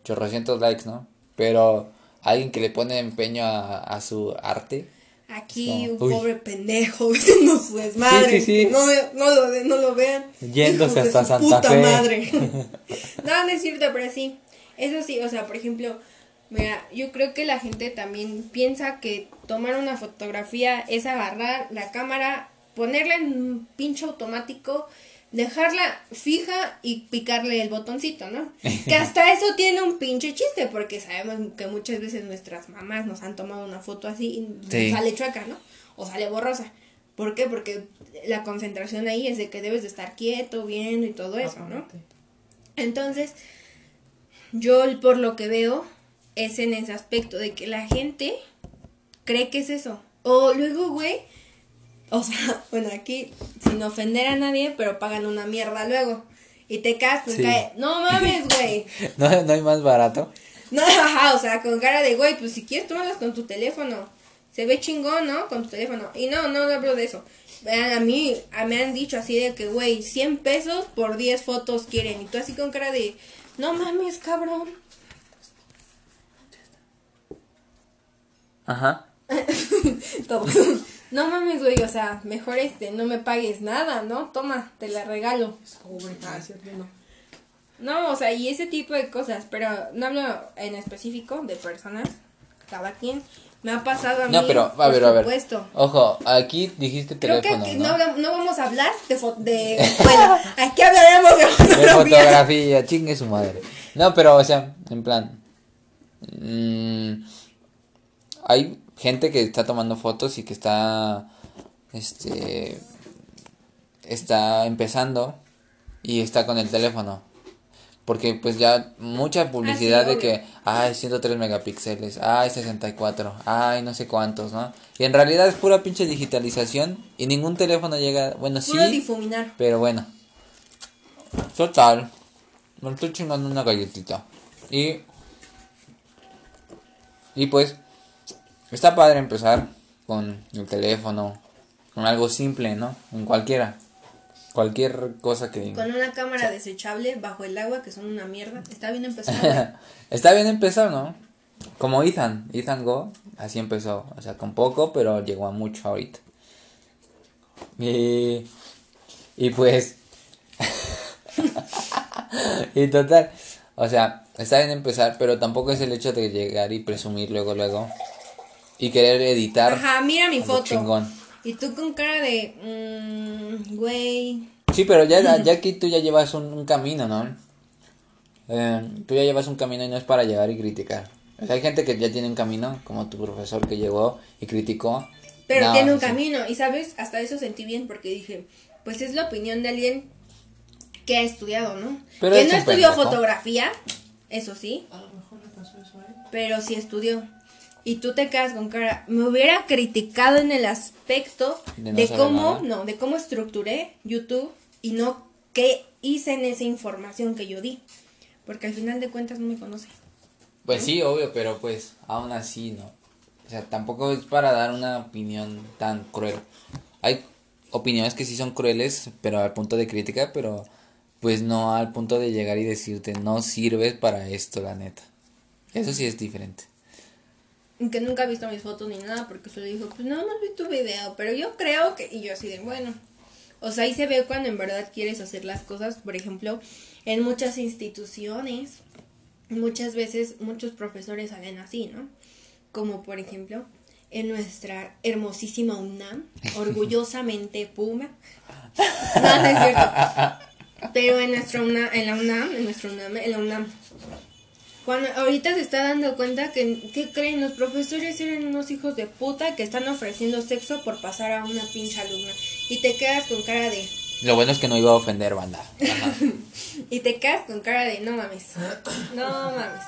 chorrocientos likes, ¿no? Pero alguien que le pone empeño a, a su arte, Aquí No, un uy. pobre pendejo no su desmadre. Sí, sí, sí. No, no, lo, no lo vean. Yéndose hasta su Santa puta Fe. madre. no, no es cierto, pero sí. Eso sí, o sea, por ejemplo, mira, yo creo que la gente también piensa que tomar una fotografía es agarrar la cámara, ponerla en un pinche automático, dejarla fija y picarle el botoncito, ¿no? Que hasta eso tiene un pinche chiste, porque sabemos que muchas veces nuestras mamás nos han tomado una foto así y Sí. sale chueca, ¿no? O sale borrosa. ¿Por qué? Porque la concentración ahí es de que debes de estar quieto, viendo y todo eso, ¿no? Entonces, yo por lo que veo es en ese aspecto de que la gente cree que es eso. O luego, güey, o sea, bueno, aquí sin ofender a nadie, pero pagan una mierda luego. Y te quedas con Sí. cara, no mames, güey. ¿no, no hay más barato? No, ajá, o sea, con cara de, güey, pues si quieres, tómalas con tu teléfono. se ve chingón, ¿no? Con tu teléfono. Y no, no hablo de eso. Vean, a mí a, me han dicho así de que, güey, 100 pesos por 10 fotos quieren. Y tú así con cara de, no mames, cabrón. Ajá. Todos. No mames, güey, o sea, mejor este, no me pagues nada, ¿no? Toma, te la regalo. Ah, cierto, no. No, o sea, y ese tipo de cosas, pero no hablo en específico de personas, cada quien. Me ha pasado a mí. No, pero, a por ver, a ver. supuesto. Ojo, aquí dijiste Creo teléfono, que ¿no? no, no vamos a hablar de, fo- de bueno, aquí hablaremos de De fotografía. fotografía, chingue su madre. No, pero, o sea, en plan. mm, hay gente que está tomando fotos y que está. Este. Está empezando y está con el teléfono. Porque, pues ya mucha publicidad de que. Ay, 103 megapíxeles. Ay, 64. Ay, no sé cuántos, ¿no? Y en realidad es pura pinche digitalización. Y ningún teléfono llega. Bueno, sí. Difuminar. Pero bueno. Total. Me estoy chingando una galletita. Y. Y pues. Está padre empezar con el teléfono. Con algo simple, ¿no? En cualquiera. Cualquier cosa que. Con una cámara desechable bajo el agua, que son una mierda. Está bien empezar. Está bien empezar, ¿no? Como Ethan. Ethan Go. Así empezó. O sea, con poco, pero llegó a mucho ahorita. Y. Y pues. y total. O sea, está bien empezar, pero tampoco es el hecho de llegar y presumir luego, luego. Y querer editar. Ajá, mira mi foto. chingón. Y tú con cara de, mmm, güey. Sí, pero ya, ya aquí tú ya llevas un, un camino, ¿no? Eh, tú ya llevas un camino y no es para llegar y criticar. O sea, hay gente que ya tiene un camino, como tu profesor que llegó y criticó. Pero No, tiene un sí. camino. Y sabes, hasta eso sentí bien porque dije, pues es la opinión de alguien que ha estudiado, ¿no? Pero que es no estudió pendejo. fotografía, eso sí, A lo mejor le pasó eso a él. pero sí estudió. Y tú te quedas con cara, me hubiera criticado en el aspecto De de, no saber cómo, nada. no, de cómo estructuré YouTube y no qué hice en esa información que yo di. Porque al final de cuentas no me conoce. Pues sí, obvio, pero pues aún así, ¿no? O sea, tampoco es para dar una opinión tan cruel. Hay opiniones que sí son crueles, pero al punto de crítica, pero pues no al punto de llegar y decirte, no sirves para esto, la neta. Eso sí es diferente. Que nunca ha visto mis fotos ni nada porque solo dijo, pues nada más vi tu video, pero yo creo que, y yo así de, bueno, o sea, ahí se ve cuando en verdad quieres hacer las cosas, por ejemplo, en muchas instituciones, muchas veces muchos profesores salen así, ¿no? Como por ejemplo, en nuestra hermosísima UNAM, orgullosamente Puma. No, no es cierto. Pero en nuestra UNAM, en la UNAM, en nuestra UNAM, en la UNAM, cuando ahorita se está dando cuenta que, ¿qué creen? Los profesores eran unos hijos de puta que están ofreciendo sexo por pasar a una pinche alumna. Y te quedas con cara de... Lo bueno es que no iba a ofender, banda. Ajá. Y te quedas con cara de... No mames. No mames.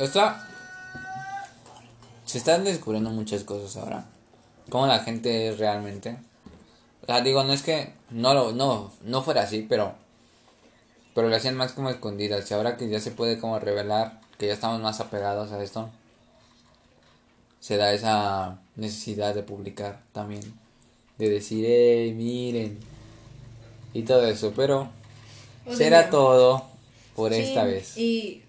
Está. Se están descubriendo muchas cosas ahora. Cómo la gente es realmente. O sea, digo, no es que no lo, no, no fuera así, pero. Pero lo hacían más como escondidas. Y ahora que ya se puede como revelar, que ya estamos más apegados a esto. Se da esa necesidad de publicar también. De decir, hey, miren. Y todo eso, pero. O será sea, todo por sí, esta vez. Y...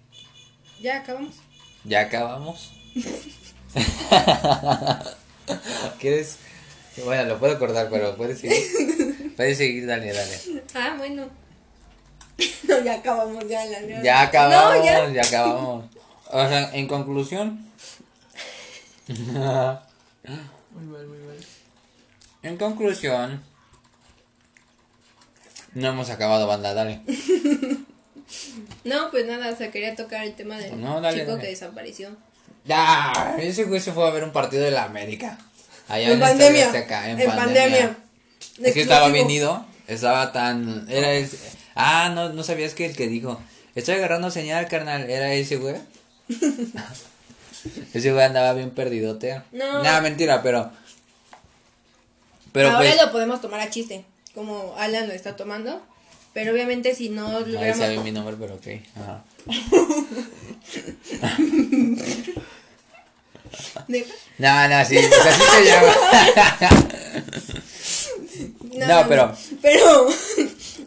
Ya acabamos. ¿Ya acabamos? ¿Quieres? Bueno, lo puedo cortar, pero puedes seguir. Puedes seguir, dale, dale. Ah, bueno. No, ya acabamos ya la Ya acabamos, No, ya. ya. acabamos. O sea, en conclusión. Muy mal, muy mal. En conclusión. No hemos acabado, banda, dale. No, pues nada, o sea, quería tocar el tema del No, dale, chico dale. que desapareció. Ya, ese güey se fue a ver un partido de la América. Allá En Estadio pandemia. Azteca, En pandemia. Es que estaba bien Exclusivo. ido, estaba tan... Era el... Ah, no, no sabías que el que dijo, estoy agarrando señal, carnal, era ese güey. ese güey andaba bien perdidote. No. Nada, mentira, pero... Pero Ahora pues... lo podemos tomar a chiste, como Alan lo está tomando. Pero obviamente si no lo Ahí hubiéramos... sabe mi nombre, pero ok. Ajá. No, no, sí, pues así se llama. No, pero- Pero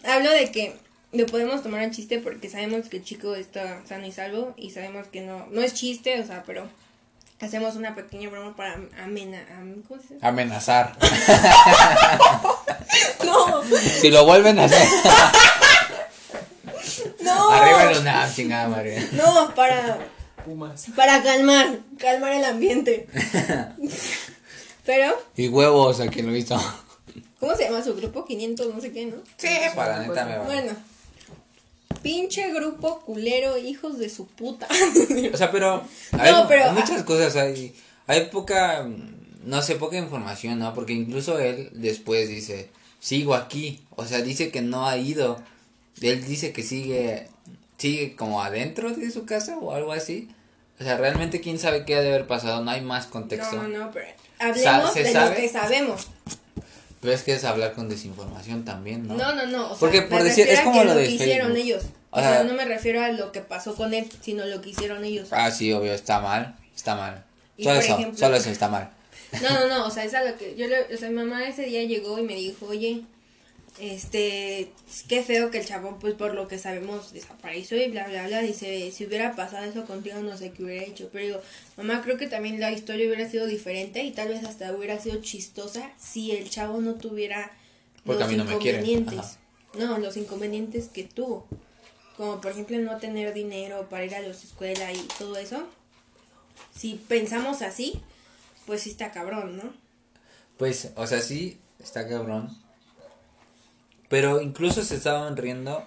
hablo de que lo podemos tomar en chiste porque sabemos que el chico está sano y salvo y sabemos que no, no es chiste, o sea, pero hacemos una pequeña broma para amena, am- ¿cómo se dice? Amenazar. No, Si lo vuelven a hacer. no, Arriba el UNAM, chingada madre. no, para, Pumas. para calmar, calmar el ambiente. Pero, Y huevos a quien lo hizo. ¿Cómo se llama su grupo? 500, no sé qué, ¿no? Sí, para la neta me va. Bueno, pinche grupo culero, hijos de su puta. O sea, pero No, hay, pero- hay muchas cosas, hay, hay poca, no sé, poca información, ¿no? Porque incluso él después dice, sigo aquí, o sea, dice que no ha ido, él dice que sigue, sigue como adentro de su casa o algo así, o sea, realmente quién sabe qué ha de haber pasado, no hay más contexto, No, no, pero hablemos ¿se de sabe? lo que sabemos. Pero es que es hablar con desinformación también, ¿no? No, no, no. O sea, Porque por decir, es como que lo de que hicieron ellos. O, O sea, sea- no me refiero a lo que pasó con él, sino lo que hicieron ellos. Ah, sí, obvio, está mal, está mal, Y solo eso, ejemplo- solo eso está mal. No, no, no, o sea, es a lo que yo le, o sea, mi mamá ese día llegó y me dijo, oye, este, qué feo que el chabón, pues por lo que sabemos, desapareció y bla, bla, bla, dice, si hubiera pasado eso contigo, no sé qué hubiera hecho, pero digo, mamá, creo que también la historia hubiera sido diferente y tal vez hasta hubiera sido chistosa si el chavo no tuviera Porque a mí no me quieren, inconvenientes, no, los inconvenientes que tuvo, como por ejemplo no tener dinero para ir a la escuela y todo eso, si pensamos así, pues sí está cabrón, ¿no? Pues, o sea, sí, está cabrón. Pero incluso se estaban riendo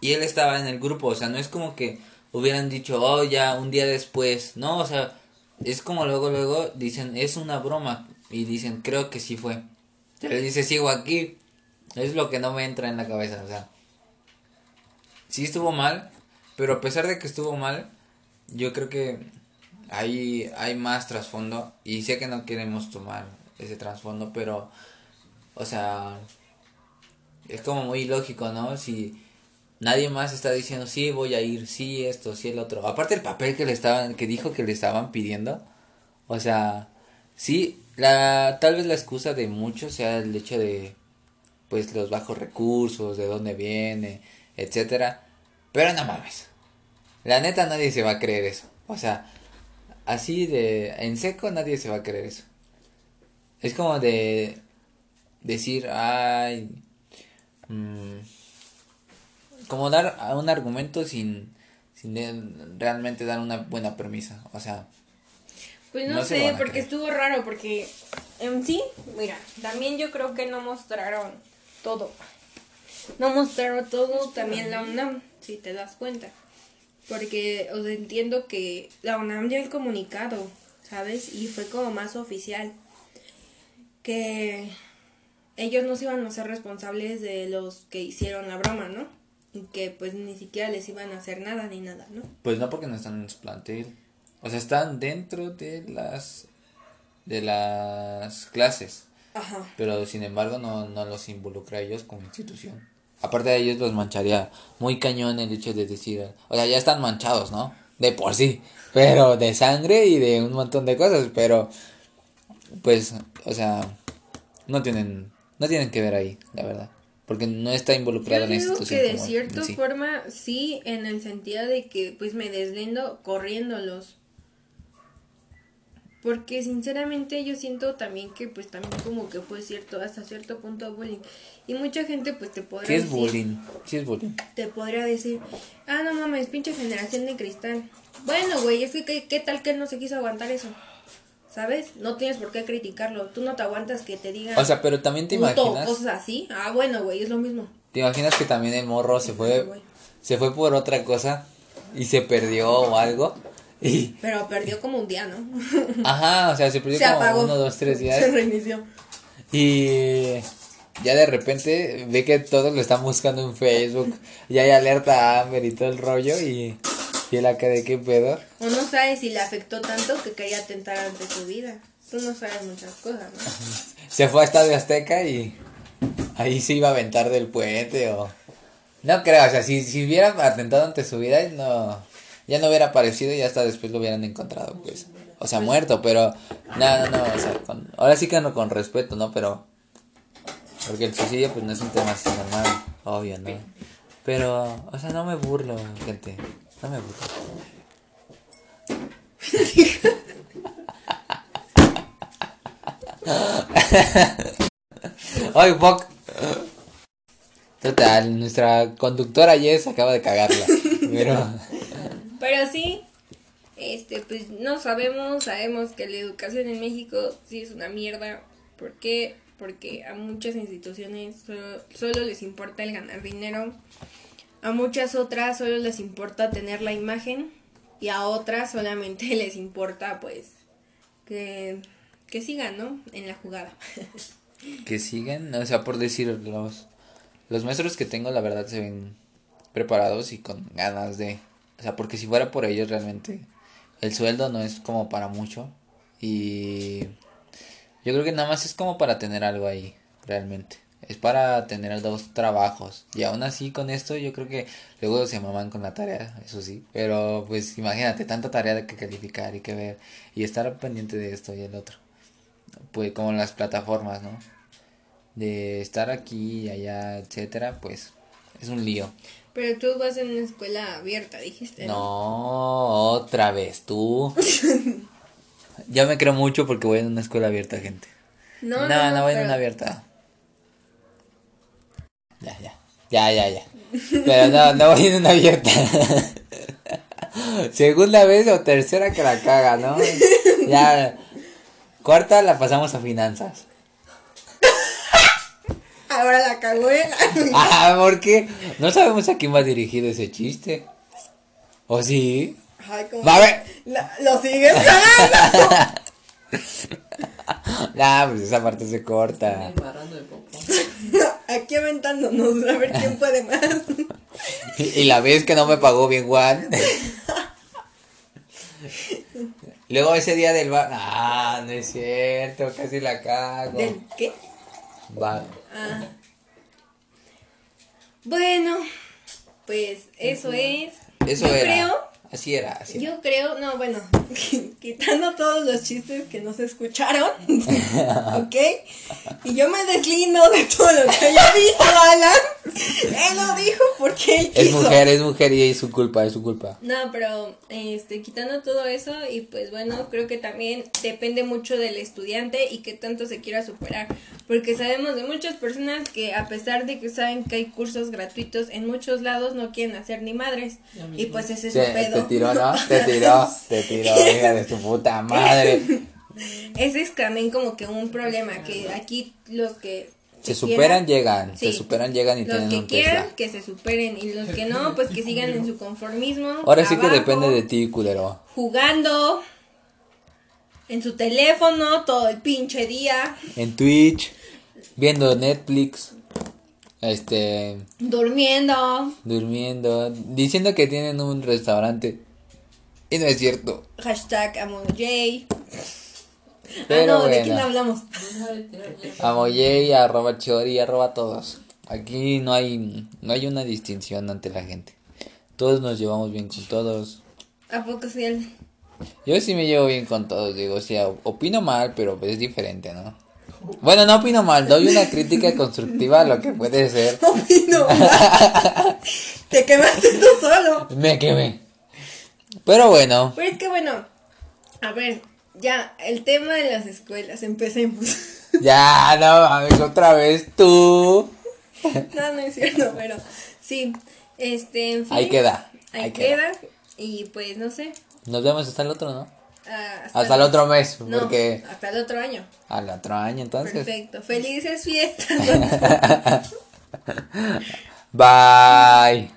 y él estaba en el grupo, o sea, no es como que hubieran dicho, oh, ya, un día después. No, o sea, es como luego, luego dicen, es una broma. Y dicen, creo que sí fue. Se le dice, sigo aquí. Es lo que no me entra en la cabeza, o sea. Sí estuvo mal, pero a pesar de que estuvo mal, yo creo que hay, hay más trasfondo. Y sé que no queremos tomar ese trasfondo, pero, o sea, es como muy lógico, ¿no? Si nadie más está diciendo, sí, voy a ir, sí, esto, sí, el otro. Aparte el papel que le estaban, que dijo que le estaban pidiendo, o sea, sí, la, tal vez la excusa de muchos sea el hecho de, pues, los bajos recursos, de dónde viene, etcétera. Pero no mames. La neta nadie se va a creer eso. O sea, así de en seco nadie se va a creer eso. Es como de decir, ay, mm, como dar a un argumento sin, sin de- realmente dar una buena premisa. O sea, Pues no, sé, porque creer. estuvo raro, porque en sí, mira, también yo creo que no mostraron todo. No mostraron todo también la UNAM, si te das cuenta. Porque o sea, entiendo que la UNAM dio el comunicado, ¿sabes? Y fue como más oficial. Que ellos no se iban a ser responsables de los que hicieron la broma, ¿no? Y que pues ni siquiera les iban a hacer nada ni nada, ¿no? pues no porque no están en su plantel. O sea, están dentro de las de las clases. Ajá. pero sin embargo no, no los involucra a ellos como institución. Aparte de ellos los mancharía muy cañón el hecho de decir, o sea, ya están manchados, ¿no? De por sí, pero de sangre y de un montón de cosas, pero pues, o sea, no tienen no tienen que ver ahí, la verdad, porque no está involucrada Yo la institución que de como en cierta sí. forma sí, en el sentido de que pues me deslindo corriéndolos. Porque sinceramente yo siento también que pues también como que fue cierto, hasta cierto punto bullying. Y mucha gente pues te podría ¿Qué es decir, bullying? Sí es bullying. te podría decir, ah no mames, pinche generación de cristal. Bueno, güey, es que ¿qué, qué tal que él no se quiso aguantar eso. ¿Sabes? No tienes por qué criticarlo. Tú no te aguantas que te digan O sea, pero también te puto imaginas, cosas así. Ah, bueno, güey, es lo mismo. te imaginas que también el morro se fue se fue por otra cosa y se perdió o algo y Pero perdió como un día, ¿no? Ajá, o sea, se perdió Se como apagó. uno, dos, tres Se días. reinició. Y ya de repente ve que todos lo están buscando en Facebook. Y hay alerta a Amber y todo el rollo. Y, y él acá de qué pedo. O no sabes si le afectó tanto que quería atentar ante su vida. Tú no sabes muchas cosas, ¿no? Se fue a Estadio Azteca y ahí se iba a aventar del puente o... No creo, o sea, si, si hubiera atentado ante su vida, no, ya no hubiera aparecido y hasta después lo hubieran encontrado, pues. o sea, muerto, pero no, no, no, o sea, con- ahora sí que no con respeto, ¿no? Pero porque el suicidio pues no es un tema así normal, obvio, ¿no? Pero, o sea, no me burlo, gente, no me burlo. Ay, fuck. Total, nuestra conductora Jess acaba de cagarla. Pero, Pero sí, este, pues no sabemos, sabemos que la educación en México sí es una mierda. ¿Por qué? Porque a muchas instituciones solo, solo les importa el ganar dinero. A muchas otras solo les importa tener la imagen. Y a otras solamente les importa, pues, que, que sigan, ¿no? En la jugada. que sigan, o sea, por decir, los, los maestros que tengo, la verdad, se ven preparados y con ganas de, o sea, porque si fuera por ellos, realmente, el sueldo no es como para mucho. Y yo creo que nada más es como para tener algo ahí, realmente. Es para tener dos trabajos. Y aún así con esto yo creo que luego se maman con la tarea, eso sí. Pero pues imagínate, tanta tarea que calificar y que ver. Y estar pendiente de esto y el otro. Pues como las plataformas, ¿no? De estar aquí y allá, etcétera, pues es un lío. Pero tú vas en una escuela abierta, dijiste. No, otra vez, tú. ya me creo mucho porque voy en una escuela abierta, gente. No, no, voy en pero- una abierta. Ya, ya. Ya, ya, ya. Pero no, no voy en una abierta. Segunda vez o tercera que la caga, ¿no? Ya. Cuarta la pasamos a finanzas. Ahora la cagó él. Ah, ¿por qué? No sabemos a quién va dirigido ese chiste. ¿O sí? Ay, como Va a ver. La- lo sigues cagando. Nah, pues esa parte se corta. Embarrando de poco. Aquí aventándonos a ver quién puede más. Y, la vez que no me pagó bien Juan. Luego ese día del bar. Ah, no es cierto, casi la cago. ¿Del qué? Va. Ah. Bueno, pues eso es. Eso Yo era. creo Así era, así era. Yo creo, no, bueno, quitando todos los chistes que no se escucharon, ¿ok? Y yo me deslindo de todo lo que haya dicho Alan. Él lo dijo porque él quiso. Es mujer, es mujer y es su culpa, es su culpa. No, pero este, quitando todo eso y pues bueno, creo que también depende mucho del estudiante y qué tanto se quiera superar, porque sabemos de muchas personas que a pesar de que saben que hay cursos gratuitos en muchos lados no quieren hacer ni madres y pues ese es su pedo. Te tiró, ¿no? Te tiró, te tiró, hija de tu puta madre. Ese es también como que un problema que aquí los que Se superan, quieran- llegan. Se superan, llegan y los tienen que un quieran Tesla. que se superen y los que no pues que sigan en su conformismo Ahora sí que depende de ti, culero. jugando en su teléfono todo el pinche día En Twitch, viendo Netflix, este, durmiendo durmiendo, diciendo que tienen un restaurante. Y no es cierto. hashtag amojay ah Pero no de quién hablamos arroba chori, arroba todos. Aquí no hay, no hay una distinción ante la gente. Todos nos llevamos bien con todos. a poco sí Yo sí me llevo bien con todos, digo, o sea, opino mal, pero es diferente, ¿no? Bueno, no opino mal, doy una crítica constructiva a lo que puede ser. opino te quemaste tú solo Me quemé. Pero bueno, Pero es que bueno, a ver, ya, el tema de las escuelas, empecemos. ya, no mames, otra vez tú. no, no es cierto, pero sí, este, en fin. Ahí queda, Ahí, ahí queda. Y pues, no sé. Nos vemos hasta el otro, ¿no? Ah, Hasta el otro mes, No, porque hasta el otro año. al otro año entonces. Perfecto. Felices fiestas. Bye.